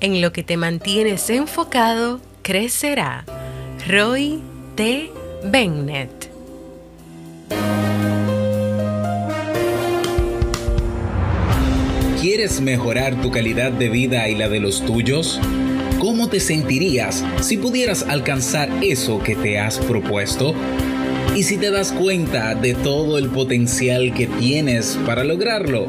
En lo que te mantienes enfocado, crecerá. Roy T. Bennett. ¿Quieres mejorar tu calidad de vida y la de los tuyos? ¿Cómo te sentirías si pudieras alcanzar eso que te has propuesto? ¿Y si te das cuenta de todo el potencial que tienes para lograrlo?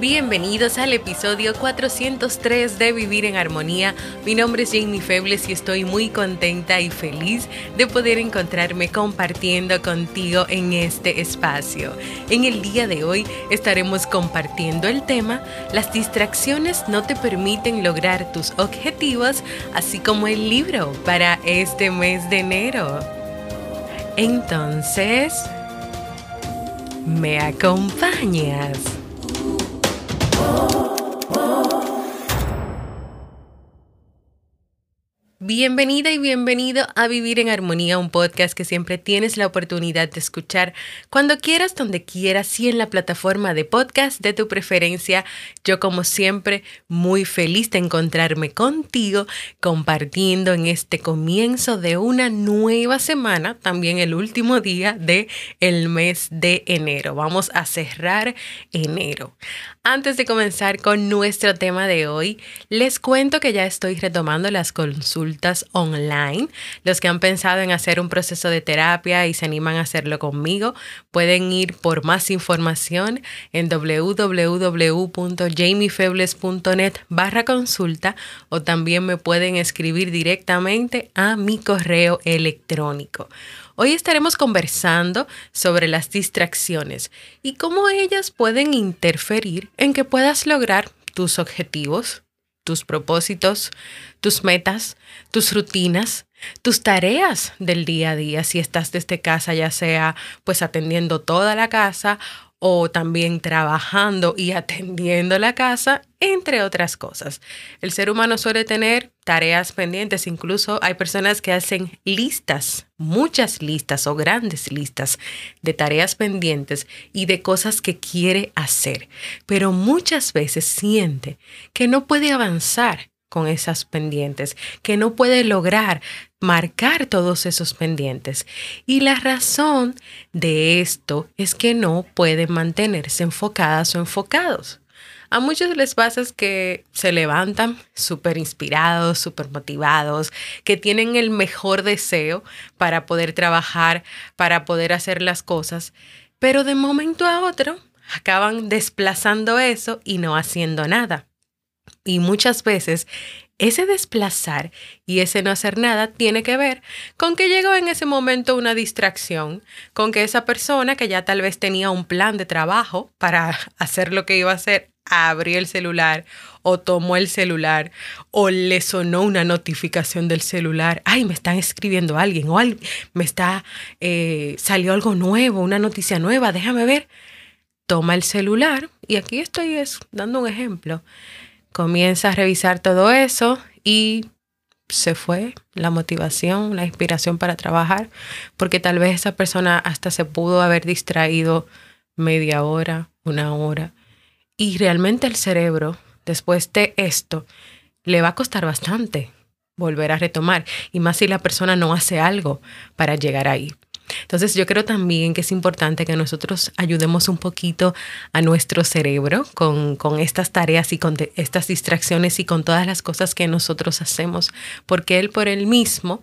Bienvenidos al episodio 403 de Vivir en Armonía. Mi nombre es Jamie Febles y estoy muy contenta y feliz de poder encontrarme compartiendo contigo en este espacio. En el día de hoy estaremos compartiendo el tema Las distracciones no te permiten lograr tus objetivos, así como el libro para este mes de enero. Entonces, ¿me acompañas? Oh. Bienvenida y bienvenido a Vivir en Armonía, un podcast que siempre tienes la oportunidad de escuchar cuando quieras, donde quieras y en la plataforma de podcast de tu preferencia. Yo como siempre muy feliz de encontrarme contigo compartiendo en este comienzo de una nueva semana, también el último día de el mes de enero. Vamos a cerrar enero. Antes de comenzar con nuestro tema de hoy, les cuento que ya estoy retomando las consultas online. Los que han pensado en hacer un proceso de terapia y se animan a hacerlo conmigo, pueden ir por más información en www.jamiefebles.net barra consulta o también me pueden escribir directamente a mi correo electrónico. Hoy estaremos conversando sobre las distracciones y cómo ellas pueden interferir en que puedas lograr tus objetivos, tus propósitos, tus metas, tus rutinas, tus tareas del día a día, si estás desde casa, ya sea pues atendiendo toda la casa o también trabajando y atendiendo la casa, entre otras cosas. El ser humano suele tener tareas pendientes, incluso hay personas que hacen listas, muchas listas o grandes listas de tareas pendientes y de cosas que quiere hacer, pero muchas veces siente que no puede avanzar con esas pendientes, que no puede lograr marcar todos esos pendientes. Y la razón de esto es que no pueden mantenerse enfocadas o enfocados. A muchos les pasa que se levantan súper inspirados, súper motivados, que tienen el mejor deseo para poder trabajar, para poder hacer las cosas, pero de momento a otro acaban desplazando eso y no haciendo nada. Y muchas veces ese desplazar y ese no hacer nada tiene que ver con que llegó en ese momento una distracción, con que esa persona que ya tal vez tenía un plan de trabajo para hacer lo que iba a hacer, abrió el celular o tomó el celular o le sonó una notificación del celular, ay, me están escribiendo alguien o me está, eh, salió algo nuevo, una noticia nueva, déjame ver. Toma el celular y aquí estoy dando un ejemplo comienza a revisar todo eso y se fue la motivación, la inspiración para trabajar, porque tal vez esa persona hasta se pudo haber distraído media hora, una hora. Y realmente el cerebro, después de esto, le va a costar bastante volver a retomar, y más si la persona no hace algo para llegar ahí. Entonces yo creo también que es importante que nosotros ayudemos un poquito a nuestro cerebro con, estas tareas y con estas distracciones y con todas las cosas que nosotros hacemos, porque él por él mismo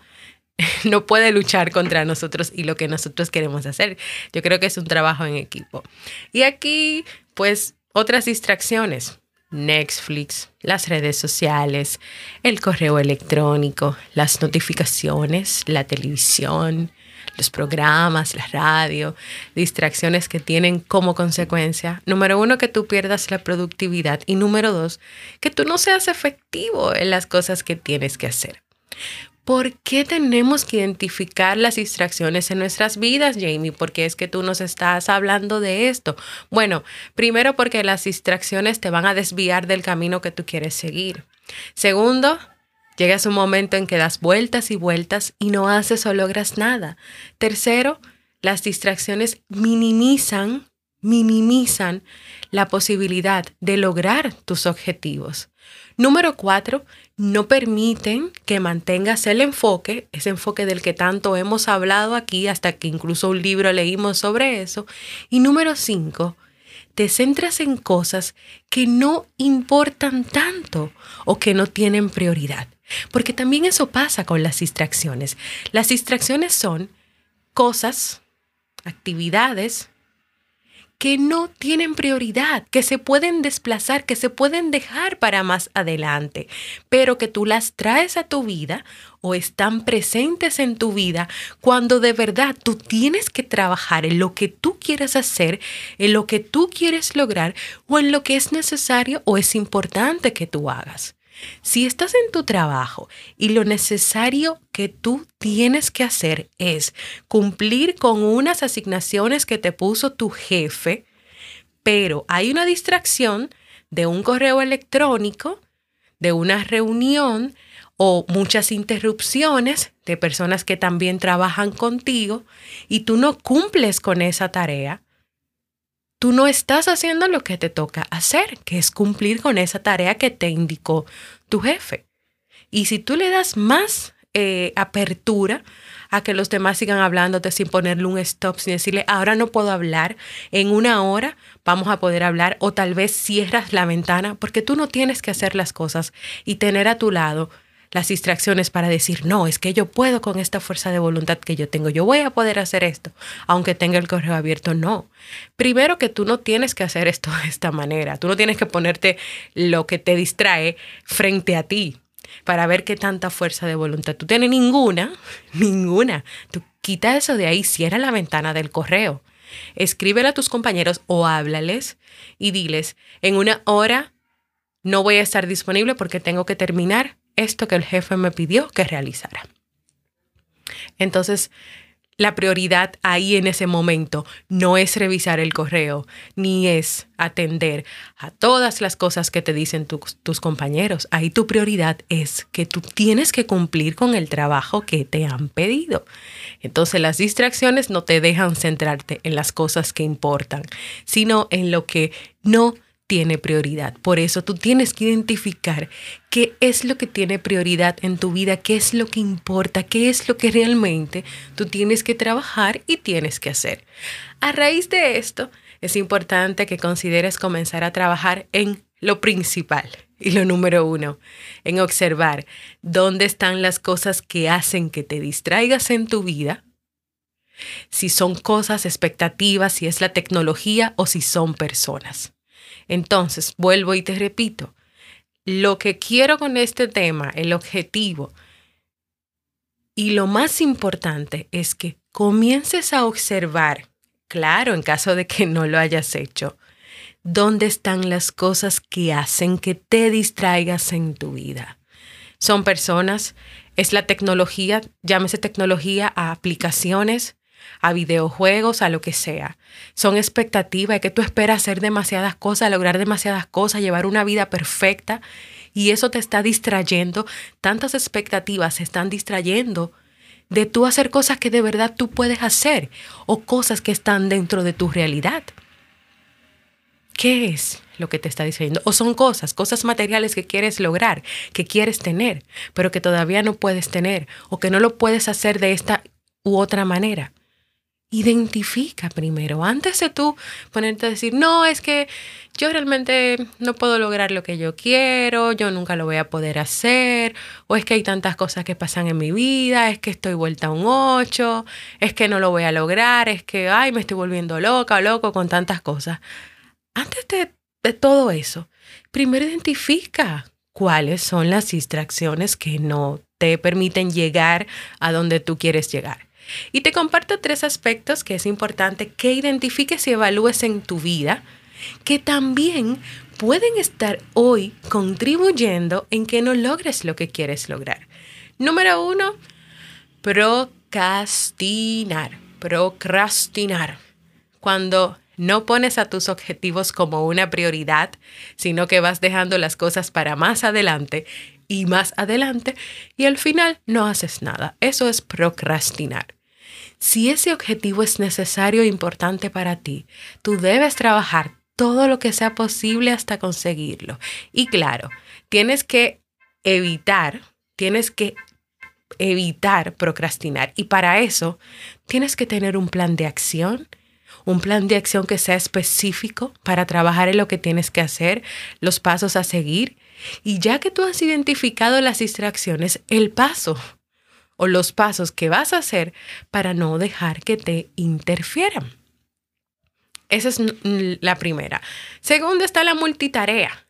no puede luchar contra nosotros y lo que nosotros queremos hacer. Yo creo que es un trabajo en equipo. Y aquí, pues, otras distracciones. Netflix, las redes sociales, el correo electrónico, las notificaciones, la televisión, los programas, la radio, distracciones que tienen como consecuencia, número uno, que tú pierdas la productividad y número dos, que tú no seas efectivo en las cosas que tienes que hacer. ¿Por qué tenemos que identificar las distracciones en nuestras vidas, Jamie? ¿Por qué es que tú nos estás hablando de esto? Bueno, primero porque las distracciones te van a desviar del camino que tú quieres seguir. Segundo, llegas un momento en que das vueltas y vueltas y no haces o logras nada. Tercero, las distracciones minimizan, minimizan la posibilidad de lograr tus objetivos. Número cuatro, no permiten que mantengas el enfoque, ese enfoque del que tanto hemos hablado aquí, hasta que incluso un libro leímos sobre eso. Y número cinco, te centras en cosas que no importan tanto o que no tienen prioridad. Porque también eso pasa con las distracciones. Las distracciones son cosas, actividades que no tienen prioridad, que se pueden desplazar, que se pueden dejar para más adelante, pero que tú las traes a tu vida o están presentes en tu vida cuando de verdad tú tienes que trabajar en lo que tú quieres hacer, en lo que tú quieres lograr o en lo que es necesario o es importante que tú hagas. Si estás en tu trabajo y lo necesario que tú tienes que hacer es cumplir con unas asignaciones que te puso tu jefe, pero hay una distracción de un correo electrónico, de una reunión o muchas interrupciones de personas que también trabajan contigo y tú no cumples con esa tarea, tú no estás haciendo lo que te toca hacer, que es cumplir con esa tarea que te indicó tu jefe. Y si tú le das más eh, apertura a que los demás sigan hablándote sin ponerle un stop, sin decirle, ahora no puedo hablar, en una hora vamos a poder hablar, o tal vez cierras la ventana, porque tú no tienes que hacer las cosas y tener a tu lado las distracciones para decir, no, es que yo puedo con esta fuerza de voluntad que yo tengo, yo voy a poder hacer esto, aunque tenga el correo abierto, no. Primero que tú no tienes que hacer esto de esta manera, tú no tienes que ponerte lo que te distrae frente a ti para ver qué tanta fuerza de voluntad tú tienes, ninguna, ninguna. Tú quita eso de ahí, cierra la ventana del correo, escríbele a tus compañeros o háblales y diles, en una hora no voy a estar disponible porque tengo que terminar esto que el jefe me pidió que realizara. Entonces, la prioridad ahí en ese momento no es revisar el correo, ni es atender a todas las cosas que te dicen tus compañeros. Ahí tu prioridad es que tú tienes que cumplir con el trabajo que te han pedido. Entonces las distracciones no te dejan centrarte en las cosas que importan, sino en lo que no tiene prioridad. Por eso tú tienes que identificar qué es lo que tiene prioridad en tu vida, qué es lo que importa, qué es lo que realmente tú tienes que trabajar y tienes que hacer. A raíz de esto, es importante que consideres comenzar a trabajar en lo principal y lo número uno, en observar dónde están las cosas que hacen que te distraigas en tu vida, si son cosas, expectativas, si es la tecnología o si son personas. Entonces, vuelvo y te repito, lo que quiero con este tema, el objetivo y lo más importante es que comiences a observar, claro, en caso de que no lo hayas hecho, dónde están las cosas que hacen que te distraigas en tu vida. Son personas, es la tecnología, llámese tecnología a aplicaciones, a videojuegos, a lo que sea. Son expectativas, que tú esperas hacer demasiadas cosas, lograr demasiadas cosas, llevar una vida perfecta y eso te está distrayendo. Tantas expectativas se están distrayendo de tú hacer cosas que de verdad tú puedes hacer o cosas que están dentro de tu realidad. ¿Qué es lo que te está distrayendo? O son cosas, cosas materiales que quieres lograr, que quieres tener, pero que todavía no puedes tener o que no lo puedes hacer de esta u otra manera. Identifica primero, antes de tú ponerte a decir, no, es que yo realmente no puedo lograr lo que yo quiero, yo nunca lo voy a poder hacer, o es que hay tantas cosas que pasan en mi vida, es que estoy vuelta a un 8, es que no lo voy a lograr, es que, ay, me estoy volviendo loca loco con tantas cosas. Antes de, de todo eso, primero identifica cuáles son las distracciones que no te permiten llegar a donde tú quieres llegar. Y te comparto tres aspectos que es importante que identifiques y evalúes en tu vida, que también pueden estar hoy contribuyendo en que no logres lo que quieres lograr. Número uno, procrastinar. Procrastinar. Cuando no pones a tus objetivos como una prioridad, sino que vas dejando las cosas para más adelante y más adelante y al final no haces nada. Eso es procrastinar. Si ese objetivo es necesario e importante para ti, tú debes trabajar todo lo que sea posible hasta conseguirlo. Y claro, tienes que evitar, tienes que evitar procrastinar. Y para eso, tienes que tener un plan de acción, un plan de acción que sea específico para trabajar en lo que tienes que hacer, los pasos a seguir. Y ya que tú has identificado las distracciones, el paso o los pasos que vas a hacer para no dejar que te interfieran. Esa es la primera. Segunda está la multitarea.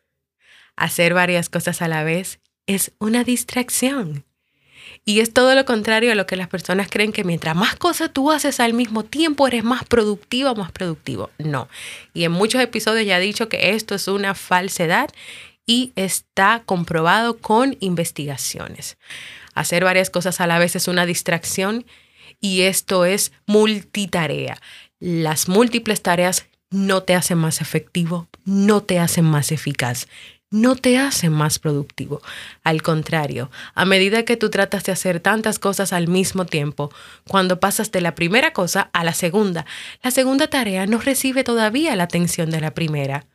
Hacer varias cosas a la vez es una distracción. Y es todo lo contrario a lo que las personas creen que mientras más cosas tú haces al mismo tiempo eres más productivo o más productivo. No. Y en muchos episodios ya he dicho que esto es una falsedad y está comprobado con investigaciones. Hacer varias cosas a la vez es una distracción y esto es multitarea. Las múltiples tareas no te hacen más efectivo, no te hacen más eficaz, no te hacen más productivo. Al contrario, a medida que tú tratas de hacer tantas cosas al mismo tiempo, cuando pasas de la primera cosa a la segunda, la segunda tarea no recibe todavía la atención de la primera.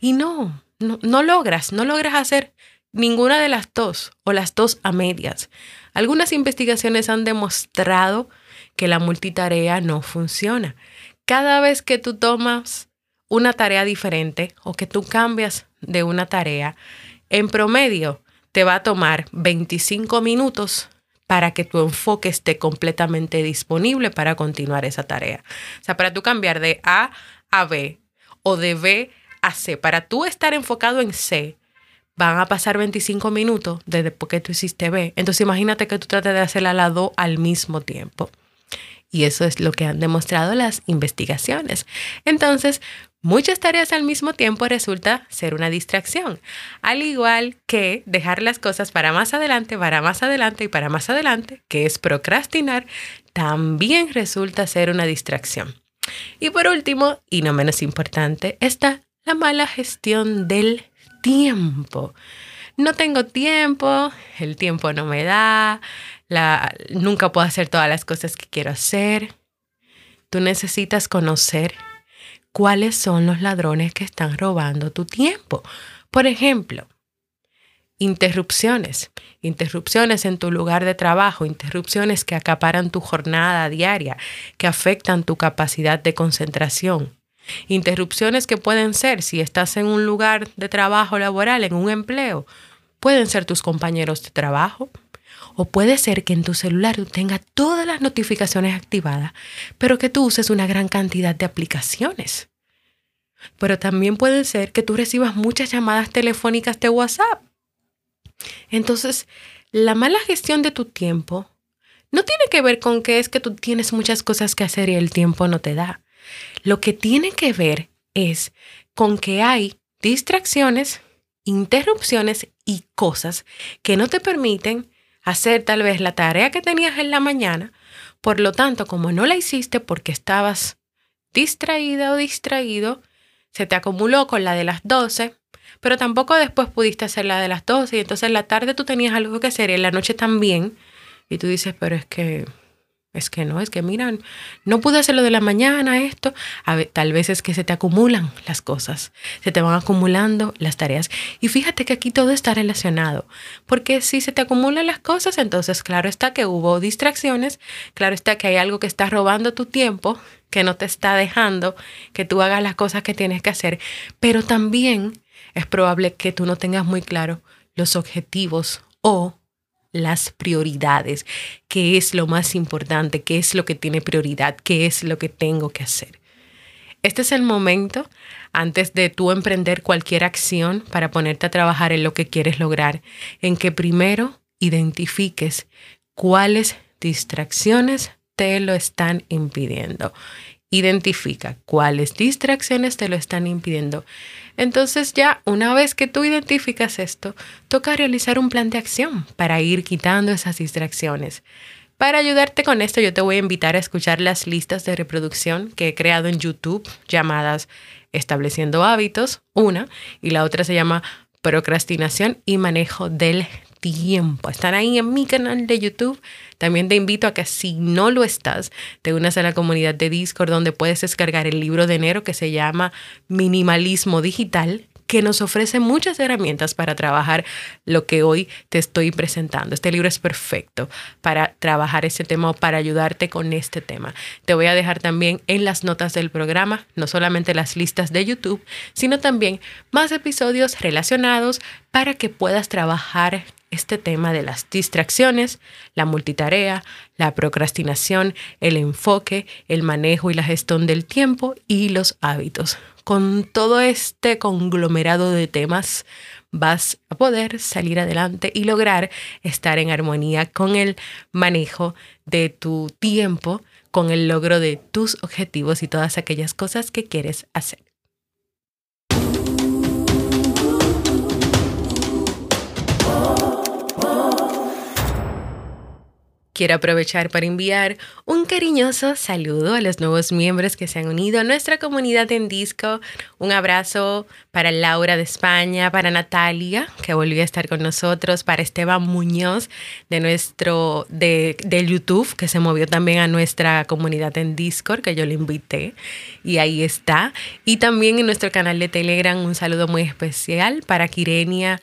Y no, no, logras, no logras hacer ninguna de las dos o las dos a medias. Algunas investigaciones han demostrado que la multitarea no funciona. Cada vez que tú tomas una tarea diferente o que tú cambias de una tarea, en promedio te va a tomar 25 minutos para que tu enfoque esté completamente disponible para continuar esa tarea. O sea, para tú cambiar de A a B o de B a C, para tú estar enfocado en C, van a pasar 25 minutos desde que tú hiciste B. Entonces imagínate que tú trates de hacer la lado al mismo tiempo. Y eso es lo que han demostrado las investigaciones. Entonces, muchas tareas al mismo tiempo resulta ser una distracción. Al igual que dejar las cosas para más adelante, para más adelante y para más adelante, que es procrastinar, también resulta ser una distracción. Y por último, y no menos importante, está la mala gestión del tiempo. No tengo tiempo, el tiempo no me da, la, nunca puedo hacer todas las cosas que quiero hacer. Tú necesitas conocer cuáles son los ladrones que están robando tu tiempo. Por ejemplo, interrupciones, interrupciones en tu lugar de trabajo, interrupciones que acaparan tu jornada diaria, que afectan tu capacidad de concentración. Interrupciones que pueden ser si estás en un lugar de trabajo laboral, en un empleo, pueden ser tus compañeros de trabajo, o puede ser que en tu celular tú tengas todas las notificaciones activadas, pero que tú uses una gran cantidad de aplicaciones. Pero también puede ser que tú recibas muchas llamadas telefónicas de WhatsApp. Entonces, la mala gestión de tu tiempo no tiene que ver con que es que tú tienes muchas cosas que hacer y el tiempo no te da. Lo que tiene que ver es con que hay distracciones, interrupciones y cosas que no te permiten hacer tal vez la tarea que tenías en la mañana. Por lo tanto, como no la hiciste porque estabas distraída o distraído, se te acumuló con la de las 12, pero tampoco después pudiste hacer la de las 12 y entonces en la tarde tú tenías algo que hacer y en la noche también. Y tú dices, pero es que es que no, es que miran, no pude hacerlo de la mañana esto. A ver, tal vez es que se te acumulan las cosas, se te van acumulando las tareas. Y fíjate que aquí todo está relacionado, porque si se te acumulan las cosas, entonces claro está que hubo distracciones, claro está que hay algo que está robando tu tiempo, que no te está dejando que tú hagas las cosas que tienes que hacer, pero también es probable que tú no tengas muy claro los objetivos o las prioridades, qué es lo más importante, qué es lo que tiene prioridad, qué es lo que tengo que hacer. Este es el momento antes de tú emprender cualquier acción para ponerte a trabajar en lo que quieres lograr, en que primero identifiques cuáles distracciones te lo están impidiendo. Identifica cuáles distracciones te lo están impidiendo. Entonces ya una vez que tú identificas esto, toca realizar un plan de acción para ir quitando esas distracciones. Para ayudarte con esto, yo te voy a invitar a escuchar las listas de reproducción que he creado en YouTube llamadas Estableciendo hábitos, una, y la otra se llama Procrastinación y manejo del tiempo. Están ahí en mi canal de YouTube. También te invito a que si no lo estás, te unas a la comunidad de Discord donde puedes descargar el libro de enero que se llama Minimalismo Digital que nos ofrece muchas herramientas para trabajar lo que hoy te estoy presentando. Este libro es perfecto para trabajar este tema o para ayudarte con este tema. Te voy a dejar también en las notas del programa, no solamente las listas de YouTube, sino también más episodios relacionados para que puedas trabajar este tema de las distracciones, la multitarea, la procrastinación, el enfoque, el manejo y la gestión del tiempo y los hábitos. Con todo este conglomerado de temas vas a poder salir adelante y lograr estar en armonía con el manejo de tu tiempo, con el logro de tus objetivos y todas aquellas cosas que quieres hacer. Quiero aprovechar para enviar un cariñoso saludo a los nuevos miembros que se han unido a nuestra comunidad en Disco. Un abrazo para Laura de España, para Natalia, que volvió a estar con nosotros, para Esteban Muñoz de nuestro de, de YouTube, que se movió también a nuestra comunidad en Discord, que yo le invité. Y ahí está. Y también en nuestro canal de Telegram, un saludo muy especial para Kirenia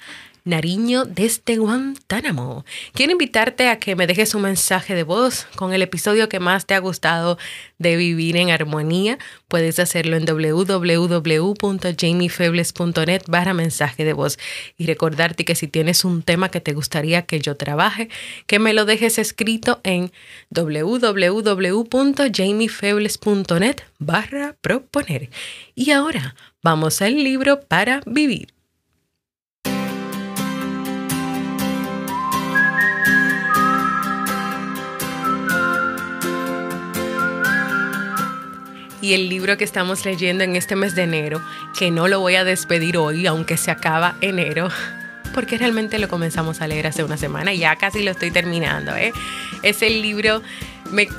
Nariño desde Guantánamo. Quiero invitarte a que me dejes un mensaje de voz con el episodio que más te ha gustado de Vivir en Armonía. Puedes hacerlo en www.jamiefebles.net barra mensaje de voz y recordarte que si tienes un tema que te gustaría que yo trabaje, que me lo dejes escrito en www.jamiefebles.net barra proponer. Y ahora vamos al libro para vivir. El libro que estamos leyendo en este mes de enero, que no lo voy a despedir hoy, aunque se acaba enero, porque realmente lo comenzamos a leer hace una semana y ya casi lo estoy terminando. ¿eh? Es el libro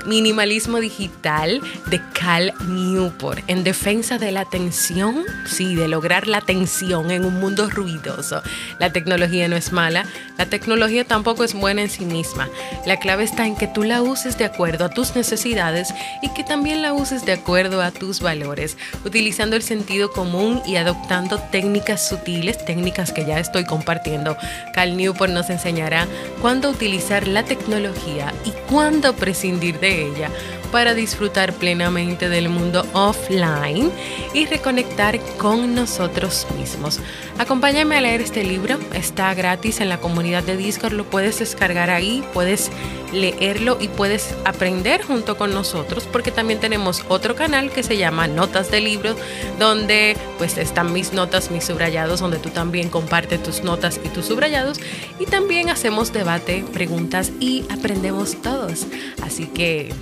Minimalismo Digital de Cal Newport en defensa de la atención, sí, de lograr la atención en un mundo ruidoso. La tecnología no es mala, la tecnología tampoco es buena en sí misma. La clave está en que tú la uses de acuerdo a tus necesidades y que también la uses de acuerdo a tus valores, utilizando el sentido común y adoptando técnicas sutiles, técnicas que ya estoy compartiendo. Cal Newport nos enseñará cuándo utilizar la tecnología y cuándo de ella para disfrutar plenamente del mundo offline y reconectar con nosotros mismos. Acompáñame a leer este libro, está gratis en la comunidad de Discord, lo puedes descargar ahí, puedes leerlo y puedes aprender junto con nosotros porque también tenemos otro canal que se llama Notas de Libros donde pues están mis notas, mis subrayados, donde tú también compartes tus notas y tus subrayados y también hacemos debate, preguntas y aprendemos todos. Así que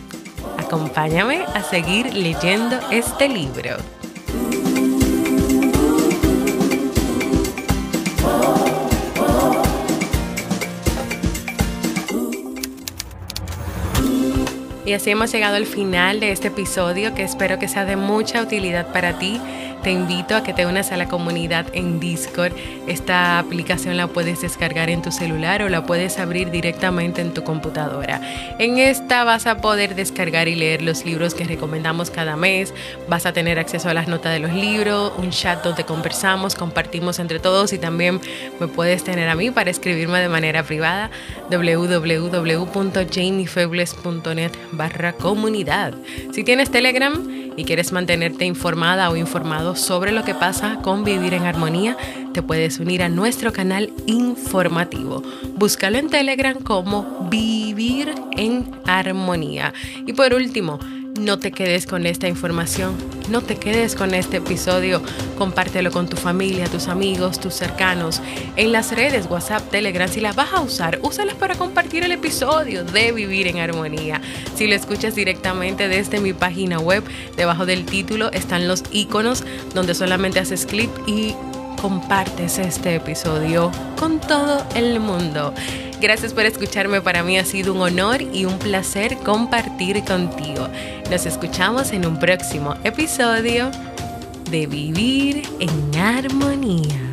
Acompáñame a seguir leyendo este libro. Y así hemos llegado al final de este episodio que espero que sea de mucha utilidad para ti te invito a que te unas a la comunidad en Discord. Esta aplicación la puedes descargar en tu celular o la puedes abrir directamente en tu computadora. En esta vas a poder descargar y leer los libros que recomendamos cada mes. Vas a tener acceso a las notas de los libros, un chat donde conversamos, compartimos entre todos y también me puedes tener a mí para escribirme de manera privada www.jamiefebles.net barra comunidad. Si tienes Telegram, y quieres mantenerte informada o informado sobre lo que pasa con Vivir en Armonía, te puedes unir a nuestro canal informativo. Búscalo en Telegram como Vivir en Armonía. Y por último, no te quedes con esta información, no te quedes con este episodio, compártelo con tu familia, tus amigos, tus cercanos, en las redes WhatsApp, Telegram, si las vas a usar, úsalas para compartir el episodio de Vivir en Armonía. Si lo escuchas directamente desde mi página web, debajo del título están los iconos donde solamente haces clic y compartes este episodio con todo el mundo. Gracias por escucharme, para mí ha sido un honor y un placer compartir contigo. Nos escuchamos en un próximo episodio de Vivir en Armonía.